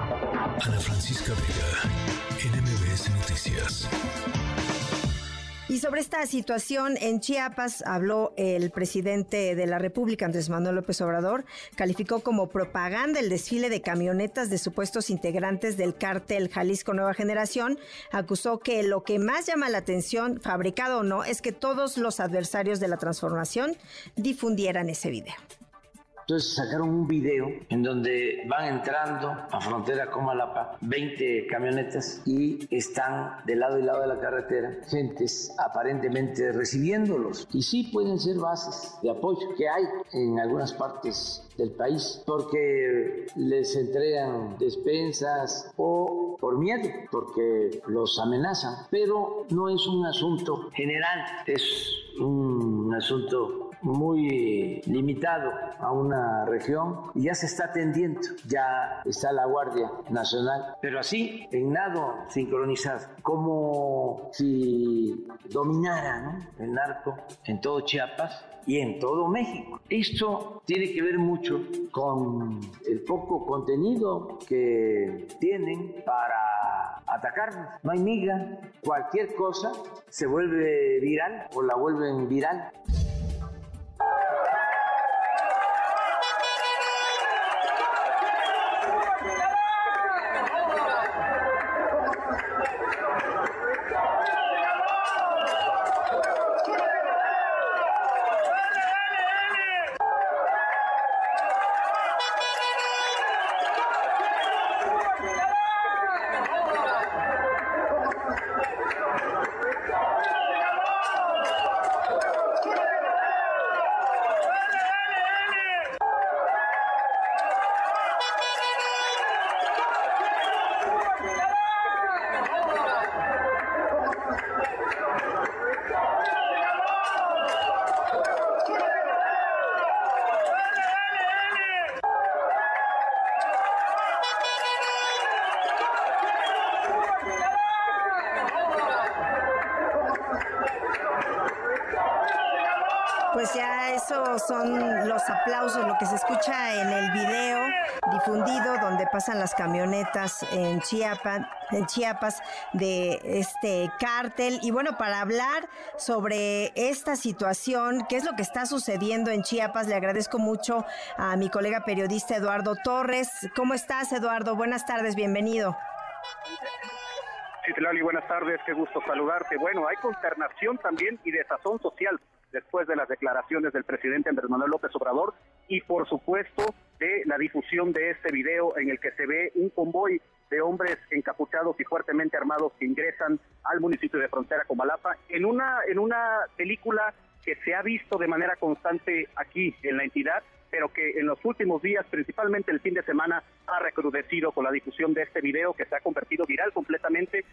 Ana Francisca Vega, NMBS Noticias. Y sobre esta situación en Chiapas habló el presidente de la República, Andrés Manuel López Obrador, calificó como propaganda el desfile de camionetas de supuestos integrantes del cártel Jalisco Nueva Generación. Acusó que lo que más llama la atención, fabricado o no, es que todos los adversarios de la transformación difundieran ese video. Entonces sacaron un video en donde van entrando a frontera con Malapa 20 camionetas y están de lado y lado de la carretera gentes aparentemente recibiéndolos. Y sí pueden ser bases de apoyo que hay en algunas partes del país porque les entregan despensas o por miedo, porque los amenazan. Pero no es un asunto general, es un asunto muy limitado a una región y ya se está atendiendo, ya está la Guardia Nacional, pero así, en nado sincronizado, como si dominara el narco en todo Chiapas y en todo México. Esto tiene que ver mucho con el poco contenido que tienen para atacarnos. No hay miga, cualquier cosa se vuelve viral o la vuelven viral. Son los aplausos, lo que se escucha en el video difundido donde pasan las camionetas en Chiapas, en Chiapas de este cártel. Y bueno, para hablar sobre esta situación, qué es lo que está sucediendo en Chiapas, le agradezco mucho a mi colega periodista Eduardo Torres. ¿Cómo estás, Eduardo? Buenas tardes, bienvenido. Sí, buenas tardes, qué gusto saludarte. Bueno, hay consternación también y desazón social después de las declaraciones del presidente Andrés Manuel López Obrador y por supuesto de la difusión de este video en el que se ve un convoy de hombres encapuchados y fuertemente armados que ingresan al municipio de Frontera Comalapa en una en una película que se ha visto de manera constante aquí en la entidad pero que en los últimos días, principalmente el fin de semana, ha recrudecido con la difusión de este video que se ha convertido viral completamente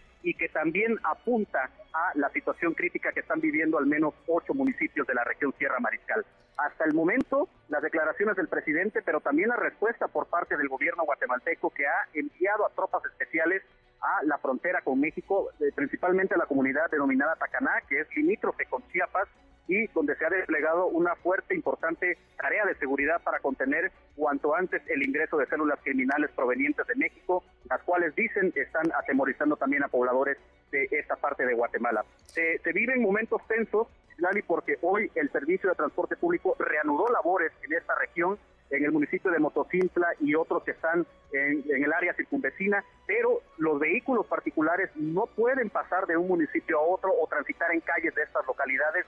también apunta a la situación crítica que están viviendo al menos ocho municipios de la región Sierra Mariscal. Hasta el momento, las declaraciones del presidente, pero también la respuesta por parte del gobierno guatemalteco que ha enviado a tropas especiales a la frontera con México, eh, principalmente a la comunidad denominada Tacaná, que es limítrofe con Chiapas, y donde se ha desplegado una fuerte, importante tarea de seguridad para contener cuanto antes el ingreso de células criminales provenientes de México, las cuales dicen están atemorizando también a pobladores de esta parte de Guatemala. Se, se viven momentos tensos, Lali, porque hoy el Servicio de Transporte Público reanudó labores en esta región en el municipio de Motocintla y otros que están en, en, el área circunvecina, pero los vehículos particulares no pueden pasar de un municipio a otro o transitar en calles de estas localidades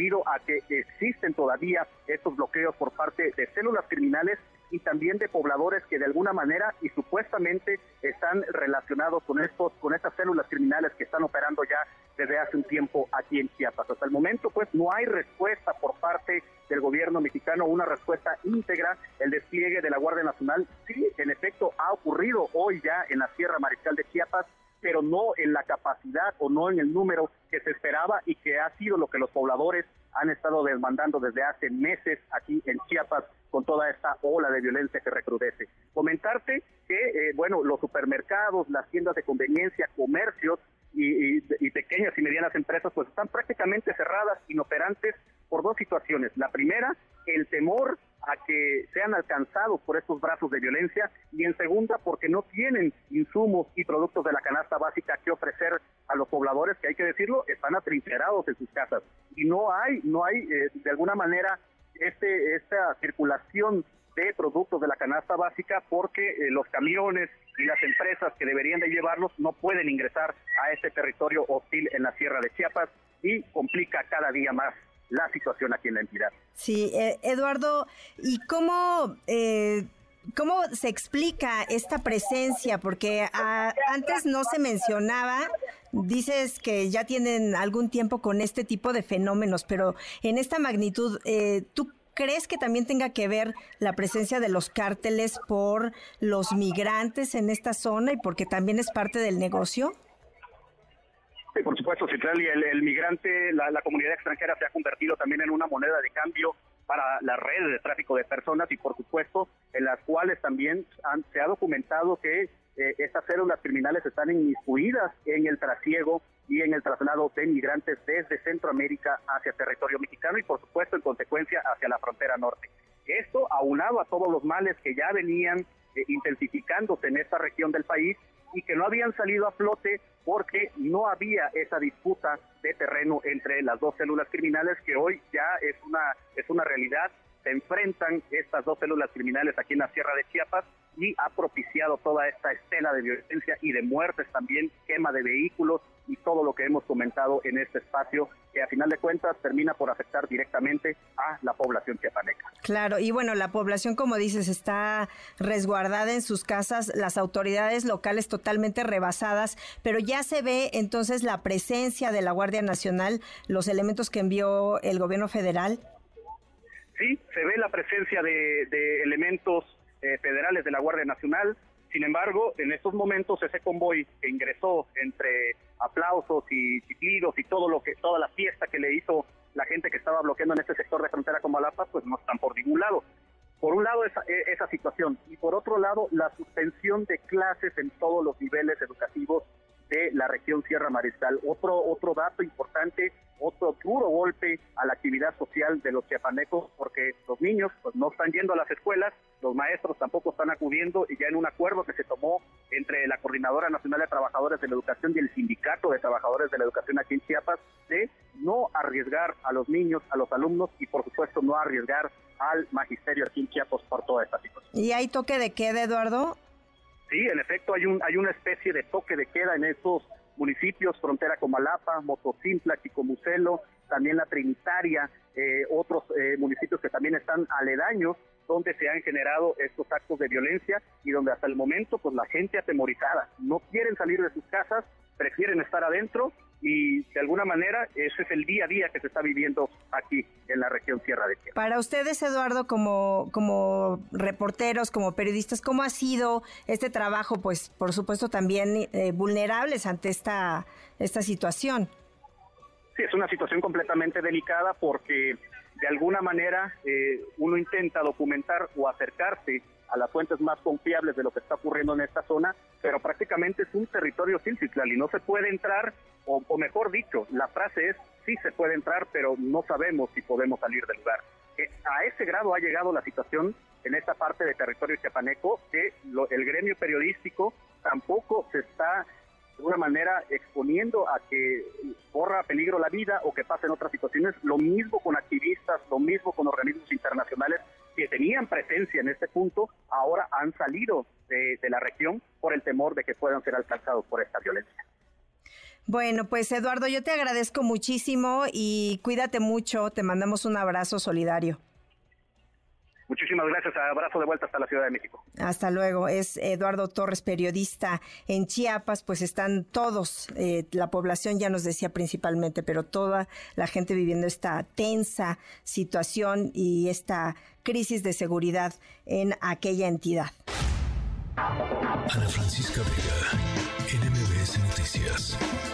debido a que existen todavía estos bloqueos por parte de células criminales y también de pobladores que de alguna manera y supuestamente están relacionados con estos con estas células criminales que están operando ya desde hace un tiempo aquí en Chiapas. Hasta el momento pues no hay respuesta por parte del gobierno mexicano, una respuesta íntegra, el despliegue de la Guardia Nacional sí en efecto ha ocurrido hoy ya en la Sierra Mariscal de Chiapas pero no en la capacidad o no en el número que se esperaba y que ha sido lo que los pobladores han estado demandando desde hace meses aquí en Chiapas con toda esta ola de violencia que recrudece. Comentarte que, eh, bueno, los supermercados, las tiendas de conveniencia, comercios y, y, pequeñas y medianas empresas, pues están prácticamente cerradas, inoperantes, por dos situaciones. La primera, el temor a que sean alcanzados por estos brazos de violencia y en segunda porque no tienen insumos y productos de la canasta básica que ofrecer a los pobladores que hay que decirlo están atrincherados en sus casas y no hay no hay eh, de alguna manera este esta circulación de productos de la canasta básica porque eh, los camiones y las empresas que deberían de llevarlos no pueden ingresar a este territorio hostil en la Sierra de Chiapas y complica cada día más la situación aquí en la entidad. Sí, eh, Eduardo, ¿y cómo... Eh, ¿Cómo se explica esta presencia? Porque ah, antes no se mencionaba, dices que ya tienen algún tiempo con este tipo de fenómenos, pero en esta magnitud, eh, ¿tú crees que también tenga que ver la presencia de los cárteles por los migrantes en esta zona y porque también es parte del negocio? Sí, por supuesto, Citlali, el, el migrante, la, comunidad extranjera se ha convertido también en una moneda de cambio para las redes de tráfico de personas y por supuesto en las cuales también se ha documentado que eh, estas células criminales están inmiscuidas en el trasiego y en el traslado de migrantes desde Centroamérica hacia territorio mexicano y por supuesto en consecuencia hacia la frontera norte. Esto aunado a todos los males que ya venían eh, intensificándose en esta región del país y que no habían salido a flote porque no había esa disputa de terreno entre las dos células criminales que hoy ya es una es una realidad se enfrentan estas dos células criminales aquí en la Sierra de Chiapas y ha propiciado toda esta estela de violencia y de muertes también, quema de vehículos y todo lo que hemos comentado en este espacio, que a final de cuentas termina por afectar directamente a la población chiapaneca. Claro, y bueno, la población, como dices, está resguardada en sus casas, las autoridades locales totalmente rebasadas, pero ya se ve entonces la presencia de la Guardia Nacional, los elementos que envió el gobierno federal. Sí, se ve la presencia de, de elementos eh, federales de la Guardia Nacional. Sin embargo, en estos momentos ese convoy que ingresó entre aplausos y chiflidos y todo lo que toda la fiesta que le hizo la gente que estaba bloqueando en este sector de frontera con Malapa, pues no están por ningún lado. Por un lado esa, e, esa situación y por otro lado la suspensión de clases en todos los niveles educativos de la región Sierra Mariscal. Otro, otro dato importante, otro duro golpe a la actividad social de los chiapanecos, porque los niños pues, no están yendo a las escuelas, los maestros tampoco están acudiendo, y ya en un acuerdo que se tomó entre la Coordinadora Nacional de Trabajadores de la Educación y el Sindicato de Trabajadores de la Educación aquí en Chiapas, de no arriesgar a los niños, a los alumnos y por supuesto no arriesgar al magisterio aquí en Chiapas por toda esta situación. ¿Y hay toque de queda, Eduardo? Sí, en efecto hay un hay una especie de toque de queda en estos municipios, frontera con Malapa, Motocimpla, Chicomucelo, también la Trinitaria, eh, otros eh, municipios que también están aledaños donde se han generado estos actos de violencia y donde hasta el momento pues la gente atemorizada. No quieren salir de sus casas, prefieren estar adentro y de alguna manera ese es el día a día que se está viviendo aquí en la región Sierra de Chiapas. Para ustedes, Eduardo, como, como reporteros, como periodistas, ¿cómo ha sido este trabajo? Pues por supuesto también eh, vulnerables ante esta, esta situación. Sí, es una situación completamente delicada porque de alguna manera eh, uno intenta documentar o acercarse a las fuentes más confiables de lo que está ocurriendo en esta zona, pero prácticamente es un territorio sin y no se puede entrar, o, mejor dicho, la frase es sí se puede entrar, pero no sabemos si podemos salir del lugar. a ese grado ha llegado la situación en esta parte de territorio chiapaneco que el gremio periodístico tampoco se está alguna manera exponiendo a que corra peligro la vida o que pasen otras situaciones. Lo mismo con activistas, lo mismo con organismos internacionales que tenían presencia en este punto, ahora han salido de, de la región por el temor de que puedan ser alcanzados por esta violencia. Bueno, pues Eduardo, yo te agradezco muchísimo y cuídate mucho. Te mandamos un abrazo solidario. Muchísimas gracias. Abrazo de vuelta hasta la Ciudad de México. Hasta luego. Es Eduardo Torres, periodista en Chiapas. Pues están todos, eh, la población ya nos decía principalmente, pero toda la gente viviendo esta tensa situación y esta crisis de seguridad en aquella entidad. Ana Francisca Vega, NMBS Noticias.